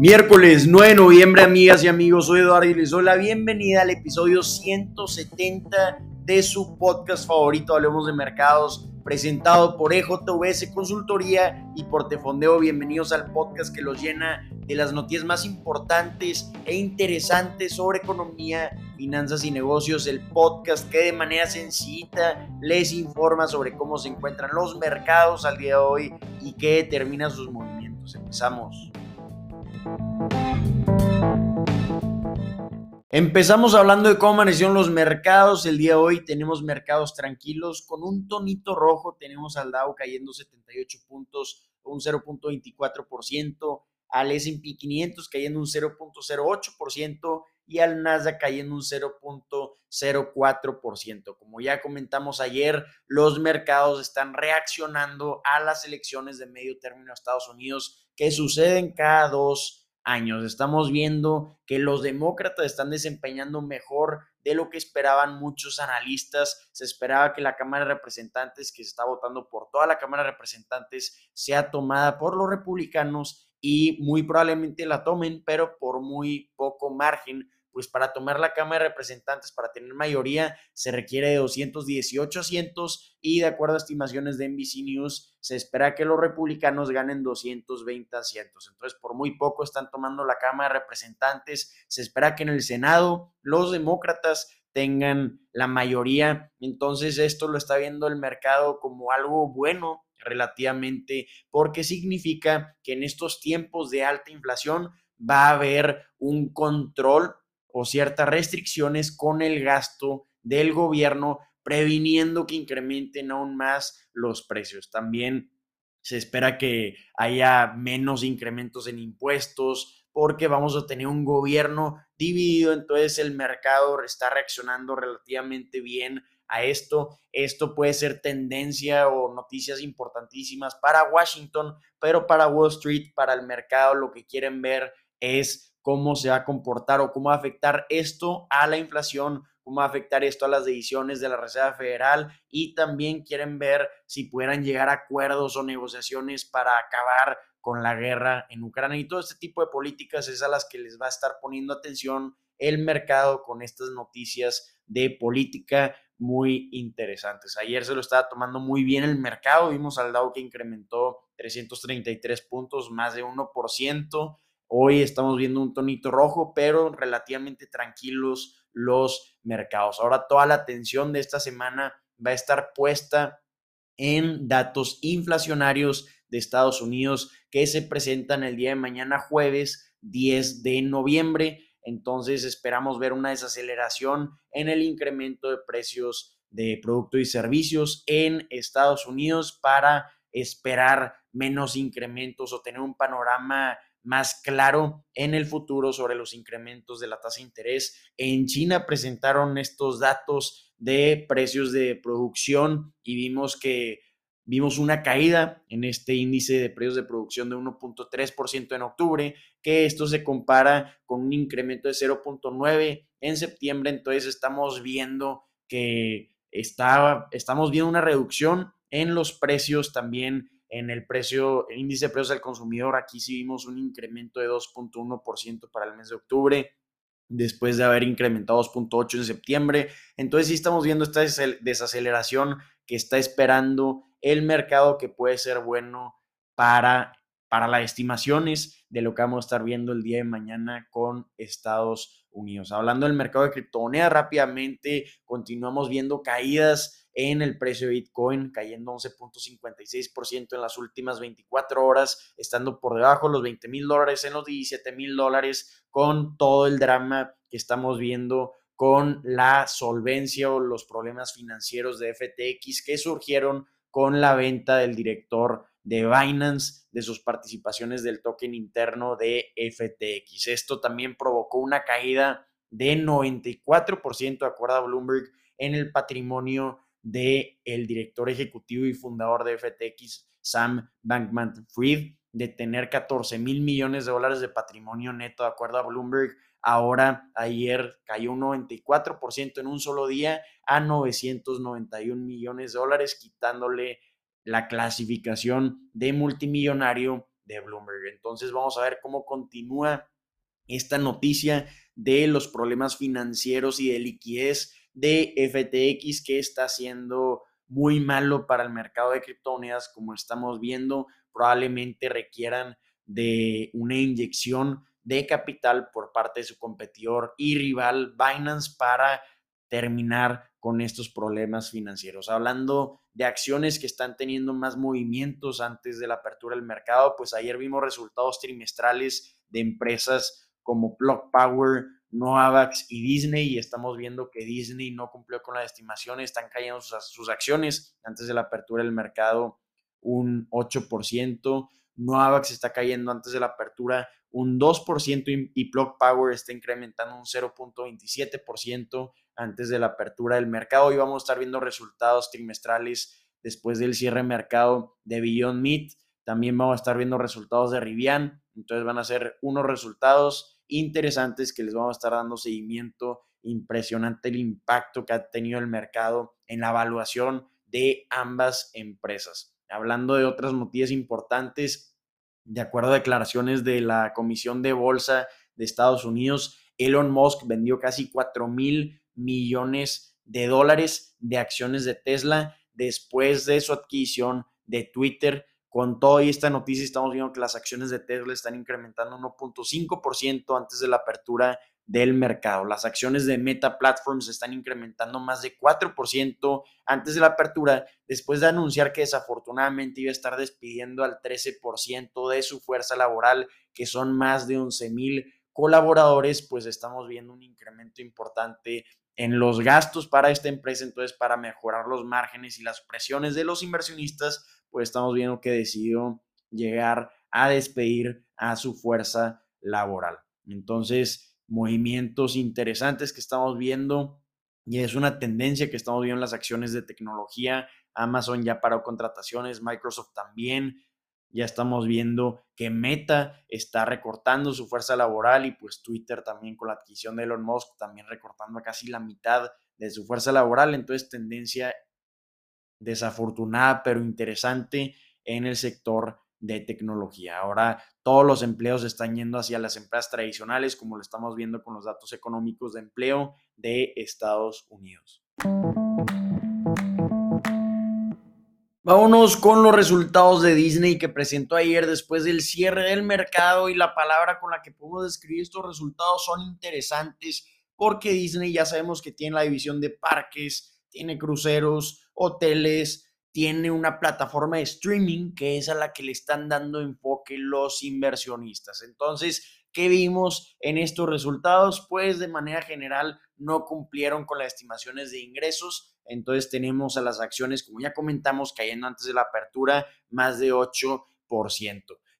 Miércoles 9 de noviembre, amigas y amigos, soy Eduardo y les doy la bienvenida al episodio 170 de su podcast favorito, Hablemos de Mercados, presentado por EJVS Consultoría y por Tefondeo. Bienvenidos al podcast que los llena de las noticias más importantes e interesantes sobre economía, finanzas y negocios. El podcast que de manera sencilla les informa sobre cómo se encuentran los mercados al día de hoy y qué determina sus movimientos. Empezamos. Empezamos hablando de cómo amanecieron los mercados. El día de hoy tenemos mercados tranquilos con un tonito rojo. Tenemos al Dow cayendo 78 puntos, un 0.24%, al S&P 500 cayendo un 0.08% y al Nasdaq cayendo un 0.04%. Como ya comentamos ayer, los mercados están reaccionando a las elecciones de medio término de Estados Unidos que suceden cada dos años. Estamos viendo que los demócratas están desempeñando mejor de lo que esperaban muchos analistas. Se esperaba que la Cámara de Representantes, que se está votando por toda la Cámara de Representantes, sea tomada por los republicanos y muy probablemente la tomen, pero por muy poco margen pues para tomar la Cámara de Representantes, para tener mayoría, se requiere de 218 asientos y de acuerdo a estimaciones de NBC News, se espera que los republicanos ganen 220 asientos. Entonces, por muy poco están tomando la Cámara de Representantes. Se espera que en el Senado los demócratas tengan la mayoría. Entonces, esto lo está viendo el mercado como algo bueno relativamente porque significa que en estos tiempos de alta inflación va a haber un control o ciertas restricciones con el gasto del gobierno, previniendo que incrementen aún más los precios. También se espera que haya menos incrementos en impuestos porque vamos a tener un gobierno dividido, entonces el mercado está reaccionando relativamente bien a esto. Esto puede ser tendencia o noticias importantísimas para Washington, pero para Wall Street, para el mercado, lo que quieren ver es cómo se va a comportar o cómo va a afectar esto a la inflación, cómo va a afectar esto a las decisiones de la Reserva Federal y también quieren ver si pudieran llegar a acuerdos o negociaciones para acabar con la guerra en Ucrania y todo este tipo de políticas es a las que les va a estar poniendo atención el mercado con estas noticias de política muy interesantes. Ayer se lo estaba tomando muy bien el mercado, vimos al Dow que incrementó 333 puntos, más de 1%. Hoy estamos viendo un tonito rojo, pero relativamente tranquilos los mercados. Ahora toda la atención de esta semana va a estar puesta en datos inflacionarios de Estados Unidos que se presentan el día de mañana jueves 10 de noviembre. Entonces esperamos ver una desaceleración en el incremento de precios de productos y servicios en Estados Unidos para esperar menos incrementos o tener un panorama más claro en el futuro sobre los incrementos de la tasa de interés. En China presentaron estos datos de precios de producción y vimos que vimos una caída en este índice de precios de producción de 1.3% en octubre, que esto se compara con un incremento de 0.9 en septiembre, entonces estamos viendo que está, estamos viendo una reducción en los precios también en el precio, el índice de precios al consumidor, aquí sí vimos un incremento de 2.1% para el mes de octubre, después de haber incrementado 2.8 en septiembre. Entonces sí estamos viendo esta desaceleración que está esperando el mercado que puede ser bueno para, para las estimaciones de lo que vamos a estar viendo el día de mañana con Estados Unidos. Hablando del mercado de criptomonedas rápidamente, continuamos viendo caídas en el precio de Bitcoin, cayendo 11.56% en las últimas 24 horas, estando por debajo de los 20 mil dólares, en los 17 mil dólares, con todo el drama que estamos viendo con la solvencia o los problemas financieros de FTX que surgieron con la venta del director de Binance de sus participaciones del token interno de FTX. Esto también provocó una caída de 94%, de acuerdo a Bloomberg, en el patrimonio de el director ejecutivo y fundador de FTX, Sam Bankman Fried, de tener 14 mil millones de dólares de patrimonio neto, de acuerdo a Bloomberg. Ahora, ayer cayó un 94% en un solo día a 991 millones de dólares, quitándole la clasificación de multimillonario de Bloomberg. Entonces vamos a ver cómo continúa esta noticia de los problemas financieros y de liquidez de FTX que está siendo muy malo para el mercado de criptomonedas, como estamos viendo, probablemente requieran de una inyección de capital por parte de su competidor y rival Binance para terminar con estos problemas financieros. Hablando de acciones que están teniendo más movimientos antes de la apertura del mercado, pues ayer vimos resultados trimestrales de empresas como Block Power, Novavax y Disney y estamos viendo que Disney no cumplió con las estimaciones, están cayendo sus, acciones antes de la apertura del mercado un 8%, Novavax está cayendo antes de la apertura un 2% y Block Power está incrementando un 0.27% antes de la apertura del mercado. Y vamos a estar viendo resultados trimestrales después del cierre de mercado de Beyond Meat. También vamos a estar viendo resultados de Rivian. Entonces van a ser unos resultados interesantes que les vamos a estar dando seguimiento. Impresionante el impacto que ha tenido el mercado en la evaluación de ambas empresas. Hablando de otras noticias importantes, de acuerdo a declaraciones de la Comisión de Bolsa de Estados Unidos, Elon Musk vendió casi 4 mil millones de dólares de acciones de Tesla después de su adquisición de Twitter con toda esta noticia estamos viendo que las acciones de Tesla están incrementando 1.5% antes de la apertura del mercado. Las acciones de Meta Platforms están incrementando más de 4% antes de la apertura, después de anunciar que desafortunadamente iba a estar despidiendo al 13% de su fuerza laboral, que son más de 11 mil colaboradores, pues estamos viendo un incremento importante en los gastos para esta empresa, entonces para mejorar los márgenes y las presiones de los inversionistas, pues estamos viendo que decidió llegar a despedir a su fuerza laboral. Entonces, movimientos interesantes que estamos viendo y es una tendencia que estamos viendo en las acciones de tecnología. Amazon ya paró contrataciones, Microsoft también. Ya estamos viendo que Meta está recortando su fuerza laboral y pues Twitter también con la adquisición de Elon Musk también recortando casi la mitad de su fuerza laboral. Entonces tendencia desafortunada pero interesante en el sector de tecnología. Ahora todos los empleos están yendo hacia las empresas tradicionales, como lo estamos viendo con los datos económicos de empleo de Estados Unidos. Vámonos con los resultados de Disney que presentó ayer después del cierre del mercado y la palabra con la que podemos describir estos resultados son interesantes porque Disney ya sabemos que tiene la división de parques, tiene cruceros, hoteles, tiene una plataforma de streaming que es a la que le están dando enfoque los inversionistas. Entonces, ¿qué vimos en estos resultados? Pues de manera general no cumplieron con las estimaciones de ingresos. Entonces tenemos a las acciones, como ya comentamos, cayendo antes de la apertura, más de 8%.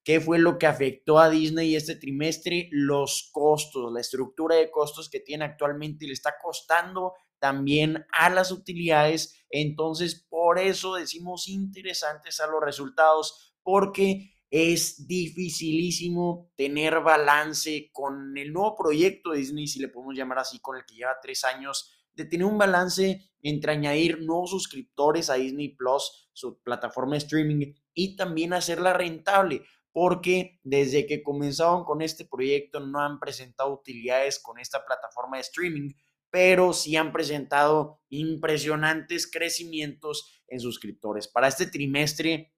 ¿Qué fue lo que afectó a Disney este trimestre? Los costos, la estructura de costos que tiene actualmente le está costando también a las utilidades. Entonces, por eso decimos interesantes a los resultados, porque es dificilísimo tener balance con el nuevo proyecto de Disney, si le podemos llamar así, con el que lleva tres años, de tener un balance entre añadir nuevos suscriptores a Disney Plus, su plataforma de streaming, y también hacerla rentable, porque desde que comenzaron con este proyecto no han presentado utilidades con esta plataforma de streaming, pero sí han presentado impresionantes crecimientos en suscriptores. Para este trimestre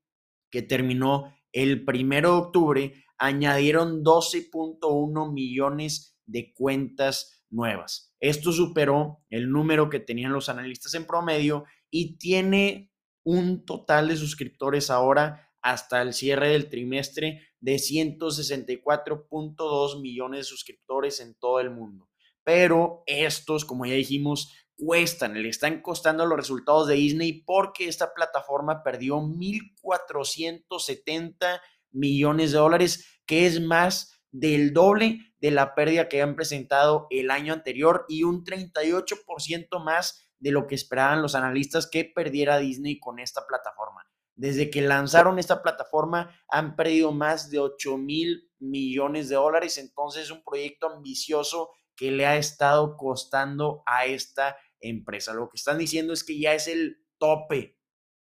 que terminó el primero de octubre, añadieron 12.1 millones de cuentas nuevas. Esto superó el número que tenían los analistas en promedio y tiene un total de suscriptores ahora hasta el cierre del trimestre de 164.2 millones de suscriptores en todo el mundo pero estos, como ya dijimos, cuestan, le están costando los resultados de Disney porque esta plataforma perdió 1.470 millones de dólares, que es más del doble de la pérdida que han presentado el año anterior y un 38% más de lo que esperaban los analistas que perdiera Disney con esta plataforma. Desde que lanzaron esta plataforma han perdido más de 8 mil millones de dólares, entonces es un proyecto ambicioso que le ha estado costando a esta empresa. Lo que están diciendo es que ya es el tope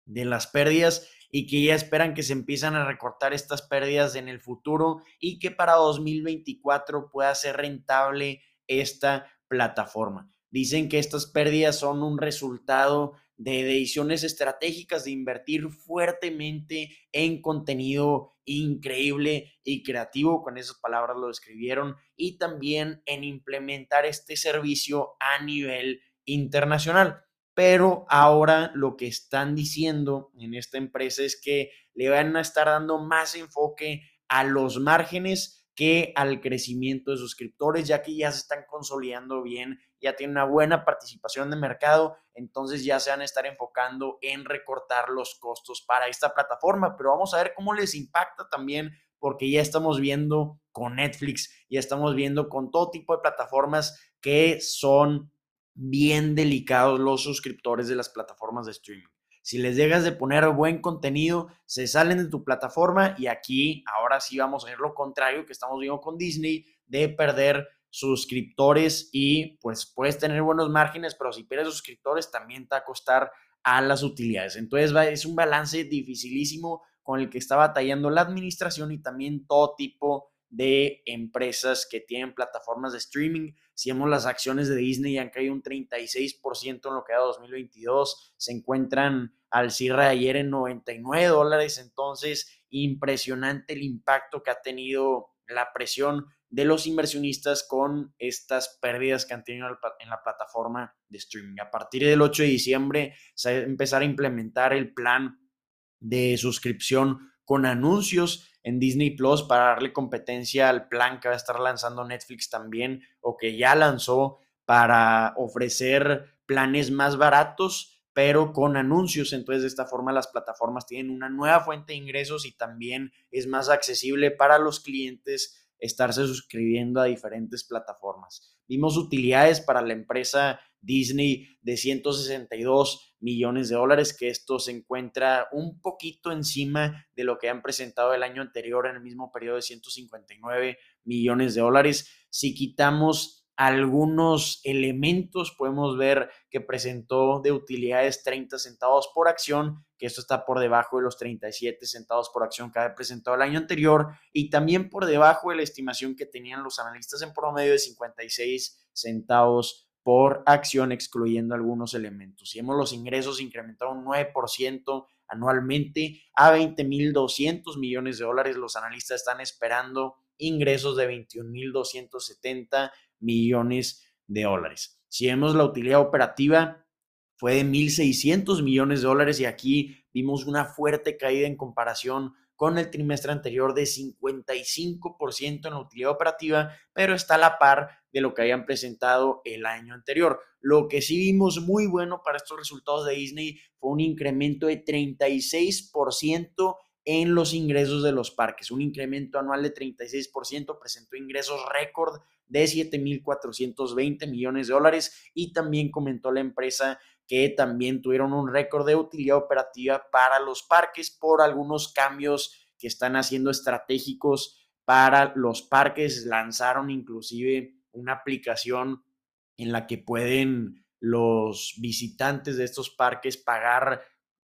de las pérdidas y que ya esperan que se empiezan a recortar estas pérdidas en el futuro y que para 2024 pueda ser rentable esta plataforma. Dicen que estas pérdidas son un resultado de decisiones estratégicas de invertir fuertemente en contenido increíble y creativo, con esas palabras lo describieron, y también en implementar este servicio a nivel internacional. Pero ahora lo que están diciendo en esta empresa es que le van a estar dando más enfoque a los márgenes que al crecimiento de suscriptores, ya que ya se están consolidando bien, ya tienen una buena participación de mercado, entonces ya se van a estar enfocando en recortar los costos para esta plataforma, pero vamos a ver cómo les impacta también, porque ya estamos viendo con Netflix, ya estamos viendo con todo tipo de plataformas que son bien delicados los suscriptores de las plataformas de streaming. Si les llegas de poner buen contenido, se salen de tu plataforma y aquí ahora sí vamos a ver lo contrario que estamos viendo con Disney, de perder suscriptores y pues puedes tener buenos márgenes, pero si pierdes suscriptores también te va a costar a las utilidades. Entonces es un balance dificilísimo con el que está batallando la administración y también todo tipo de empresas que tienen plataformas de streaming. Si vemos las acciones de Disney han caído un 36% en lo que da 2022, se encuentran al cierre de ayer en 99 dólares, entonces impresionante el impacto que ha tenido la presión de los inversionistas con estas pérdidas que han tenido en la plataforma de streaming. A partir del 8 de diciembre se va a empezar a implementar el plan de suscripción con anuncios en Disney Plus para darle competencia al plan que va a estar lanzando Netflix también o que ya lanzó para ofrecer planes más baratos pero con anuncios. Entonces, de esta forma, las plataformas tienen una nueva fuente de ingresos y también es más accesible para los clientes estarse suscribiendo a diferentes plataformas. Vimos utilidades para la empresa Disney de 162 millones de dólares, que esto se encuentra un poquito encima de lo que han presentado el año anterior en el mismo periodo de 159 millones de dólares. Si quitamos algunos elementos. Podemos ver que presentó de utilidades 30 centavos por acción, que esto está por debajo de los 37 centavos por acción que había presentado el año anterior y también por debajo de la estimación que tenían los analistas en promedio de 56 centavos por acción, excluyendo algunos elementos. Si vemos los ingresos incrementaron un 9% anualmente a 20.200 millones de dólares. Los analistas están esperando ingresos de 21.270 millones de dólares. Si vemos la utilidad operativa, fue de 1.600 millones de dólares y aquí vimos una fuerte caída en comparación con el trimestre anterior de 55% en la utilidad operativa, pero está a la par de lo que habían presentado el año anterior. Lo que sí vimos muy bueno para estos resultados de Disney fue un incremento de 36% en los ingresos de los parques, un incremento anual de 36%, presentó ingresos récord de 7.420 millones de dólares y también comentó la empresa que también tuvieron un récord de utilidad operativa para los parques por algunos cambios que están haciendo estratégicos para los parques. Lanzaron inclusive una aplicación en la que pueden los visitantes de estos parques pagar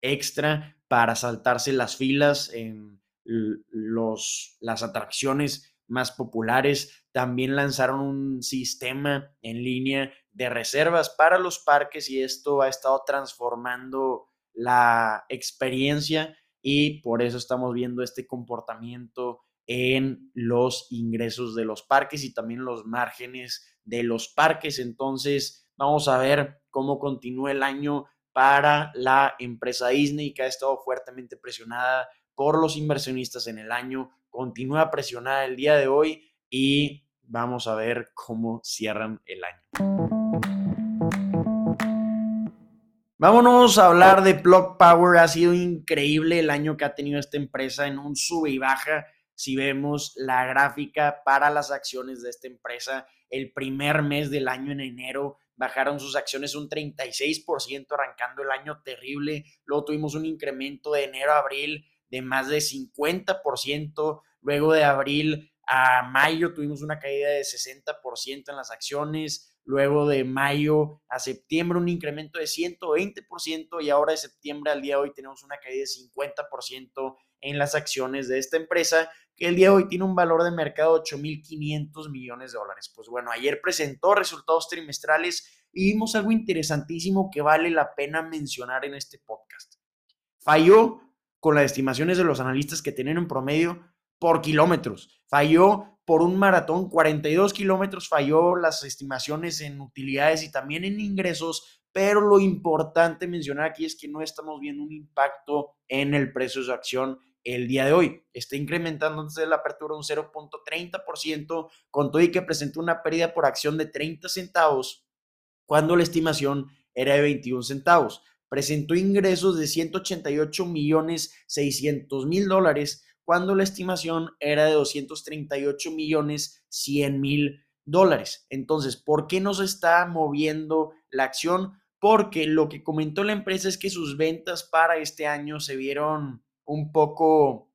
extra para saltarse las filas en los, las atracciones más populares. También lanzaron un sistema en línea de reservas para los parques y esto ha estado transformando la experiencia y por eso estamos viendo este comportamiento en los ingresos de los parques y también los márgenes de los parques. Entonces, vamos a ver cómo continúa el año para la empresa Disney, que ha estado fuertemente presionada por los inversionistas en el año, continúa presionada el día de hoy y vamos a ver cómo cierran el año. Vámonos a hablar de Block Power. Ha sido increíble el año que ha tenido esta empresa en un sube y baja. Si vemos la gráfica para las acciones de esta empresa, el primer mes del año en enero bajaron sus acciones un 36% arrancando el año terrible. Luego tuvimos un incremento de enero a abril de más de 50%. Luego de abril a mayo tuvimos una caída de 60% en las acciones. Luego de mayo a septiembre un incremento de 120% y ahora de septiembre al día de hoy tenemos una caída de 50% en las acciones de esta empresa que el día de hoy tiene un valor de mercado de 8.500 millones de dólares. Pues bueno, ayer presentó resultados trimestrales y vimos algo interesantísimo que vale la pena mencionar en este podcast. Falló con las estimaciones de los analistas que tienen en promedio por kilómetros. Falló por un maratón, 42 kilómetros falló las estimaciones en utilidades y también en ingresos, pero lo importante mencionar aquí es que no estamos viendo un impacto en el precio de su acción el día de hoy. Está incrementando desde la apertura un 0.30%, con todo y que presentó una pérdida por acción de 30 centavos, cuando la estimación era de 21 centavos. Presentó ingresos de 188 millones 600 mil dólares, cuando la estimación era de 238 millones 100 mil dólares. Entonces, ¿por qué no se está moviendo la acción? Porque lo que comentó la empresa es que sus ventas para este año se vieron un poco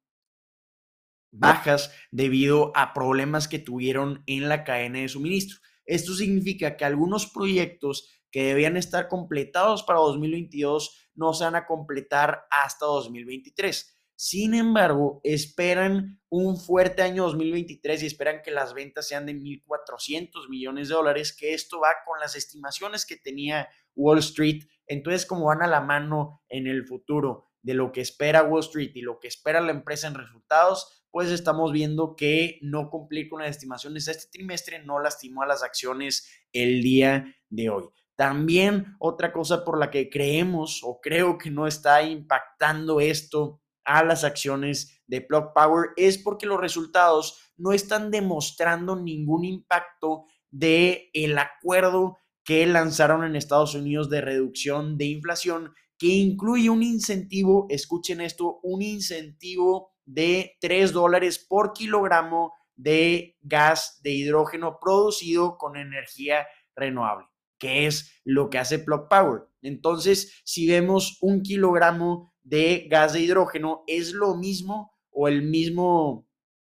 bajas debido a problemas que tuvieron en la cadena de suministro. Esto significa que algunos proyectos que debían estar completados para 2022 no se van a completar hasta 2023. Sin embargo, esperan un fuerte año 2023 y esperan que las ventas sean de 1.400 millones de dólares, que esto va con las estimaciones que tenía Wall Street. Entonces, como van a la mano en el futuro de lo que espera Wall Street y lo que espera la empresa en resultados, pues estamos viendo que no cumplir con las estimaciones este trimestre no lastimó a las acciones el día de hoy. También otra cosa por la que creemos o creo que no está impactando esto a las acciones de Plug Power es porque los resultados no están demostrando ningún impacto de el acuerdo que lanzaron en Estados Unidos de reducción de inflación que incluye un incentivo, escuchen esto, un incentivo de 3 dólares por kilogramo de gas de hidrógeno producido con energía renovable, que es lo que hace Plug Power. Entonces, si vemos un kilogramo de gas de hidrógeno es lo mismo o el mismo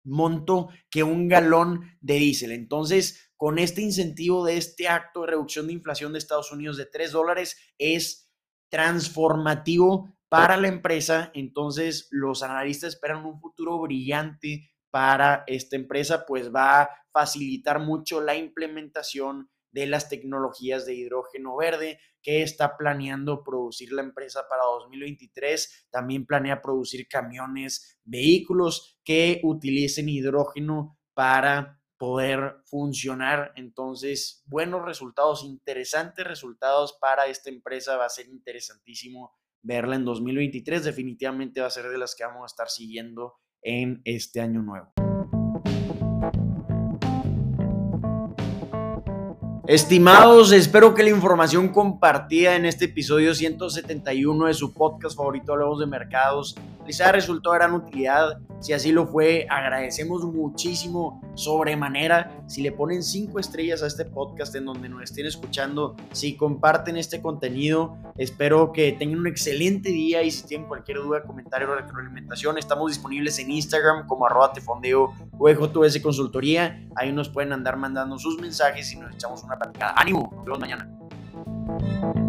monto que un galón de diésel. Entonces, con este incentivo de este acto de reducción de inflación de Estados Unidos de 3 dólares es transformativo para la empresa. Entonces, los analistas esperan un futuro brillante para esta empresa, pues va a facilitar mucho la implementación de las tecnologías de hidrógeno verde que está planeando producir la empresa para 2023. También planea producir camiones, vehículos que utilicen hidrógeno para poder funcionar. Entonces, buenos resultados, interesantes resultados para esta empresa. Va a ser interesantísimo verla en 2023. Definitivamente va a ser de las que vamos a estar siguiendo en este año nuevo. Estimados, espero que la información compartida en este episodio 171 de su podcast favorito Hablamos de Mercados haya resultado de gran utilidad. Si así lo fue, agradecemos muchísimo sobremanera. Si le ponen cinco estrellas a este podcast en donde nos estén escuchando, si comparten este contenido, espero que tengan un excelente día y si tienen cualquier duda, comentario o retroalimentación, estamos disponibles en Instagram como arroba tefondeo o EJS Consultoría. Ahí nos pueden andar mandando sus mensajes y nos echamos una ¡Ánimo! Nos vemos mañana.